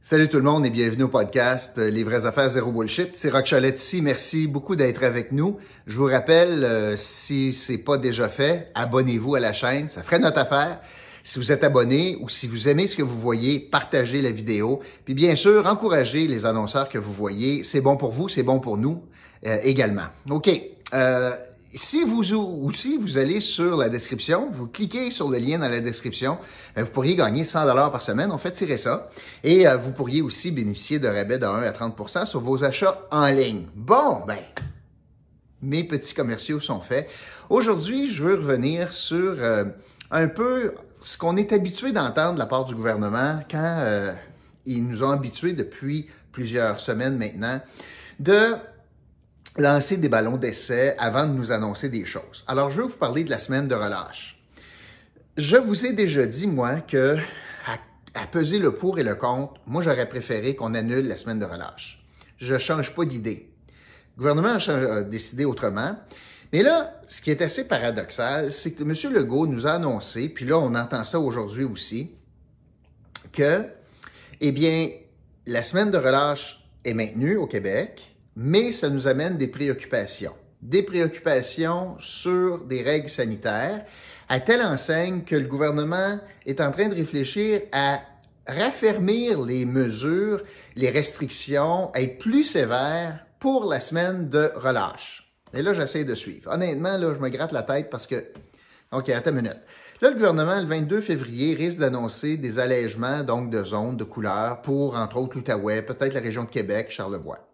Salut tout le monde et bienvenue au podcast euh, Les vraies affaires zéro bullshit. C'est Rock Cholette ici. Merci beaucoup d'être avec nous. Je vous rappelle, euh, si c'est pas déjà fait, abonnez-vous à la chaîne. Ça ferait notre affaire. Si vous êtes abonné ou si vous aimez ce que vous voyez, partagez la vidéo. Puis bien sûr, encouragez les annonceurs que vous voyez. C'est bon pour vous, c'est bon pour nous euh, également. OK. Si vous aussi vous allez sur la description, vous cliquez sur le lien dans la description, ben, vous pourriez gagner 100 dollars par semaine. On fait tirer ça et euh, vous pourriez aussi bénéficier de rabais de 1 à 30% sur vos achats en ligne. Bon, ben mes petits commerciaux sont faits. Aujourd'hui, je veux revenir sur euh, un peu ce qu'on est habitué d'entendre de la part du gouvernement quand euh, ils nous ont habitués depuis plusieurs semaines maintenant de lancer des ballons d'essai avant de nous annoncer des choses. Alors, je vais vous parler de la semaine de relâche. Je vous ai déjà dit, moi, que à, peser le pour et le contre, moi, j'aurais préféré qu'on annule la semaine de relâche. Je ne change pas d'idée. Le gouvernement a, décidé autrement. Mais là, ce qui est assez paradoxal, c'est que M. Legault nous a annoncé, puis là, on entend ça aujourd'hui aussi, que, eh bien, la semaine de relâche est maintenue au Québec, mais ça nous amène des préoccupations. Des préoccupations sur des règles sanitaires, à telle enseigne que le gouvernement est en train de réfléchir à raffermir les mesures, les restrictions, être plus sévère pour la semaine de relâche. Et là, j'essaie de suivre. Honnêtement, là, je me gratte la tête parce que... OK, attends une minute. Là, le gouvernement, le 22 février, risque d'annoncer des allègements, donc, de zones, de couleurs pour, entre autres, l'Outaouais, peut-être la région de Québec, Charlevoix.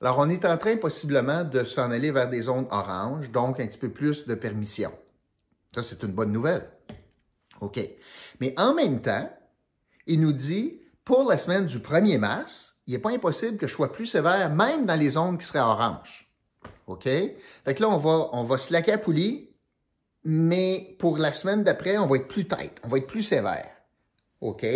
Alors, on est en train possiblement de s'en aller vers des zones oranges, donc un petit peu plus de permission. Ça, c'est une bonne nouvelle. OK. Mais en même temps, il nous dit, pour la semaine du 1er mars, il n'est pas impossible que je sois plus sévère, même dans les zones qui seraient oranges. OK? Fait que là, on va, on va à poulie, mais pour la semaine d'après, on va être plus tête, on va être plus sévère. OK?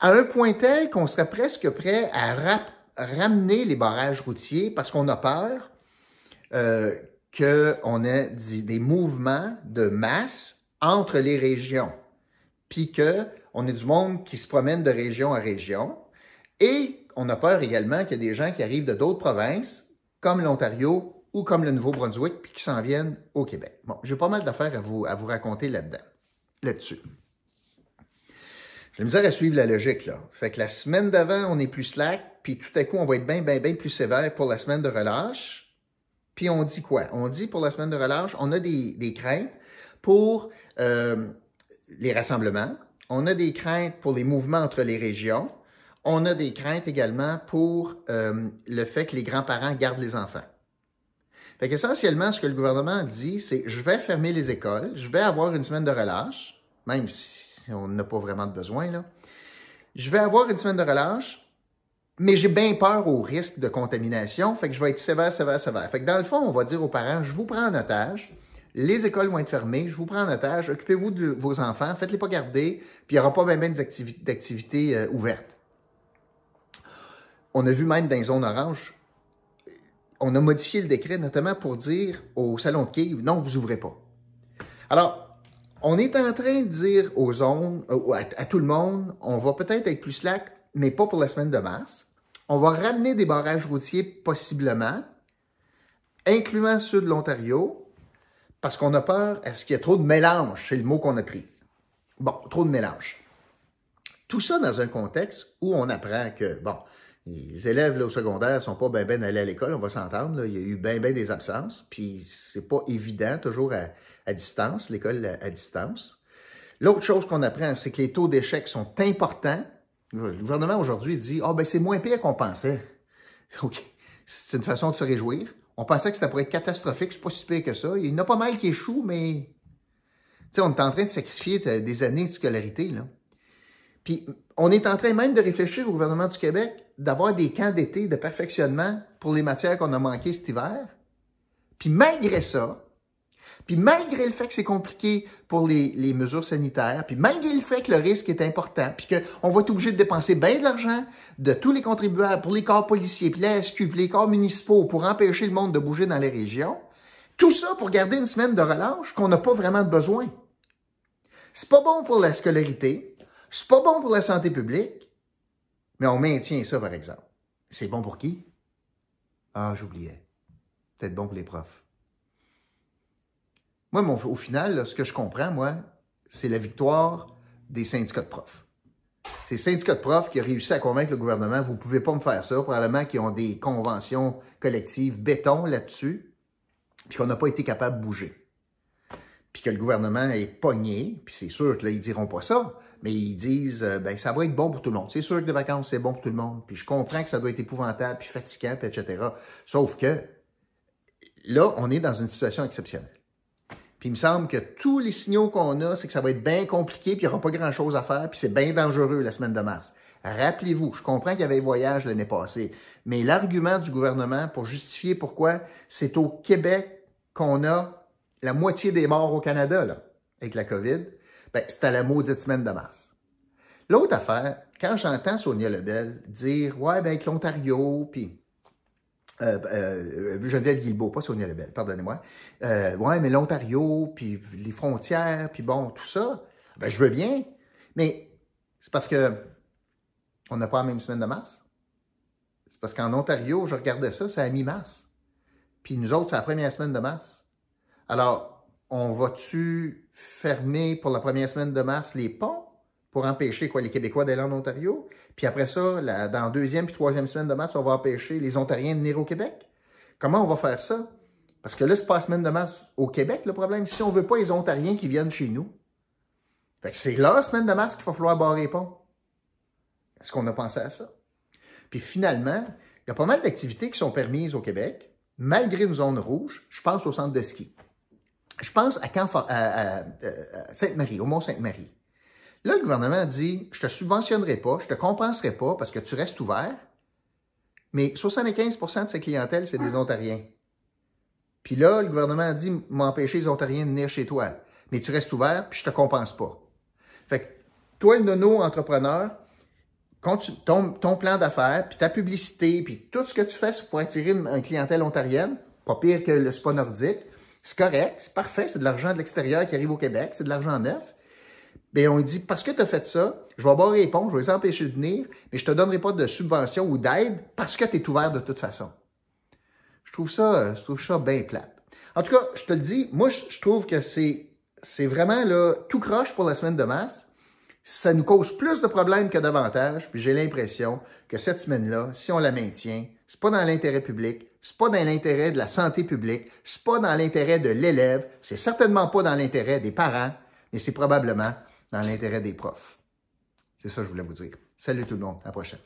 À un point tel qu'on serait presque prêt à rap ramener les barrages routiers parce qu'on a peur euh, qu'on ait des mouvements de masse entre les régions, puis qu'on ait du monde qui se promène de région à région, et on a peur également qu'il y ait des gens qui arrivent de d'autres provinces, comme l'Ontario ou comme le Nouveau-Brunswick, puis qui s'en viennent au Québec. Bon, j'ai pas mal d'affaires à vous, à vous raconter là-dedans, là-dessus. J'ai misère à suivre la logique, là. Fait que la semaine d'avant, on est plus slack, puis tout à coup, on va être bien, bien, bien plus sévère pour la semaine de relâche. Puis on dit quoi? On dit pour la semaine de relâche, on a des, craintes pour euh, les rassemblements, on a des craintes pour les mouvements entre les régions, on a des craintes également pour euh, le fait que les grands-parents gardent les enfants. Fait qu'essentiellement, ce que le gouvernement dit, c'est je vais fermer les écoles, je vais avoir une semaine de relâche, même si on n'a pas vraiment de besoin. Là. Je vais avoir une semaine de relâche, mais j'ai bien peur au risque de contamination, fait que je vais être sévère, sévère, sévère. Fait que dans le fond, on va dire aux parents, je vous prends en otage, les écoles vont être fermées, je vous prends en otage, occupez-vous de vos enfants, faites-les pas garder, puis il n'y aura pas bien, bien d'activités euh, ouvertes. On a vu même dans les zones oranges, on a modifié le décret notamment pour dire au salon de Kiev, non, vous ouvrez pas. Alors, on est en train de dire aux zones, euh, à, tout le monde, on va peut-être être plus slack, mais pas pour la semaine de mars. On va ramener des barrages routiers possiblement, incluant ceux de l'Ontario, parce qu'on a peur, est-ce qu'il y a trop de mélange? C'est le mot qu'on a pris. Bon, trop de mélange. Tout ça dans un contexte où on apprend que, bon, les élèves là, au secondaire sont pas bien ben allés à l'école, on va s'entendre. Il y a eu bien ben des absences, puis c'est pas évident toujours à, distance, l'école à, distance. L'autre chose qu'on apprend, c'est que les taux d'échec sont importants. Le gouvernement aujourd'hui dit Ah, ben c'est moins pire qu'on pensait. OK. C'est une façon de se réjouir. On pensait que ça pourrait être catastrophique, c'est pas si pire que ça. Il y en a pas mal qui échouent, mais tu sais, on est en train de sacrifier des années de scolarité. Là. Puis on est en train même de réfléchir au gouvernement du Québec d'avoir des camps d'été de perfectionnement pour les matières qu'on a manquées cet hiver. Puis malgré ça, puis malgré le fait que c'est compliqué pour les, mesures sanitaires, puis malgré le fait que le risque est important, puis qu'on va être obligé de dépenser bien de l'argent de tous les contribuables pour les corps policiers, puis la SQ, puis les corps municipaux pour empêcher le monde de bouger dans les régions, tout ça pour garder une semaine de relâche qu'on n'a pas vraiment de besoin. C'est pas bon pour la scolarité, c'est pas bon pour la santé publique, Mais on maintient ça, par exemple. C'est bon pour qui? Ah, j'oubliais. Peut-être bon pour les profs. Moi, au final, ce que je comprends, moi, c'est la victoire des syndicats de profs. C'est les syndicats de profs qui ont réussi à convaincre le gouvernement, vous ne pouvez pas me faire ça, probablement qu'ils ont des conventions collectives béton là-dessus, puis qu'on n'a pas été capable de bouger. Puis que le gouvernement est pogné, puis c'est sûr que là, ils diront pas ça, mais ils disent, euh, ben ça va être bon pour tout le monde. C'est sûr que les vacances, c'est bon pour tout le monde, puis je comprends que ça doit être épouvantable, puis fatigant, puis etc. Sauf que là, on est dans une situation exceptionnelle. Puis il me semble que tous les signaux qu'on a, c'est que ça va être bien compliqué, puis il n'y aura pas grand-chose à faire, puis c'est bien dangereux la semaine de mars. Rappelez-vous, je comprends qu'il y avait voyage l'année passée, mais l'argument du gouvernement pour justifier pourquoi c'est au Québec qu'on a la moitié des morts au Canada là, avec la COVID, ben, à la maudite semaine de mars. L'autre affaire, quand j'entends Sonia Lebel dire Ouais, ben avec l'Ontario, puis euh, euh, Geneviève Guilbeault, pas Sonia Lebel, pardonnez-moi. Euh, ouais, mais l'Ontario, puis les frontières, puis bon, tout ça, ben je veux bien, mais c'est parce que on n'a pas la même semaine de mars. C'est parce qu'en Ontario, je regardais ça, c'est à mi-mars. Puis nous autres, c'est la première semaine de mars. Alors, on va-tu fermer pour la première semaine de mars les ponts pour empêcher quoi, les Québécois d'aller en Ontario? Puis après ça, la, dans deuxième puis troisième semaine de mars, on va empêcher les Ontariens de venir au Québec? Comment on va faire ça? Parce que là, c'est pas la semaine de mars au Québec, le problème. Si on veut pas les Ontariens qui viennent chez nous, c'est la semaine de mars qu'il va falloir barrer les ponts. Est-ce qu'on a pensé à ça? Puis finalement, il y a pas mal d'activités qui sont permises au Québec, malgré une zone rouge. Je pense au centre de ski. Je pense à, à Sainte-Marie, au Mont-Sainte-Marie. Là, le gouvernement dit, je te subventionnerai pas, je te compenserai pas parce que tu restes ouvert, mais 75% de sa clientèle, c'est des Ontariens. Puis là, le gouvernement dit, m'empêcher les Ontariens de venir chez toi. Mais tu restes ouvert, puis je te compense pas. Fait que, toi, le nono entrepreneur, ton, ton plan d'affaires, puis ta publicité, puis tout ce que tu fais pour attirer une, clientèle ontarienne, pas pire que le spa nordique, c'est correct, c'est parfait, c'est de l'argent de l'extérieur qui arrive au Québec, c'est de l'argent neuf. Bien, on dit, parce que tu as fait ça, je vais barrer les ponts, je vais les empêcher de venir, mais je te donnerai pas de subvention ou d'aide parce que tu es ouvert de toute façon. Je trouve ça, je trouve ça bien plate. En tout cas, je te le dis, moi, je trouve que c'est, c'est vraiment là, tout croche pour la semaine de mars. Ça nous cause plus de problèmes que d'avantages, puis j'ai l'impression que cette semaine-là, si on la maintient, c'est pas dans l'intérêt public, c'est pas dans l'intérêt de la santé publique, c'est pas dans l'intérêt de l'élève, c'est certainement pas dans l'intérêt des parents, mais c'est probablement dans l'intérêt des profs. C'est ça que je voulais vous dire. Salut tout le monde. À la prochaine.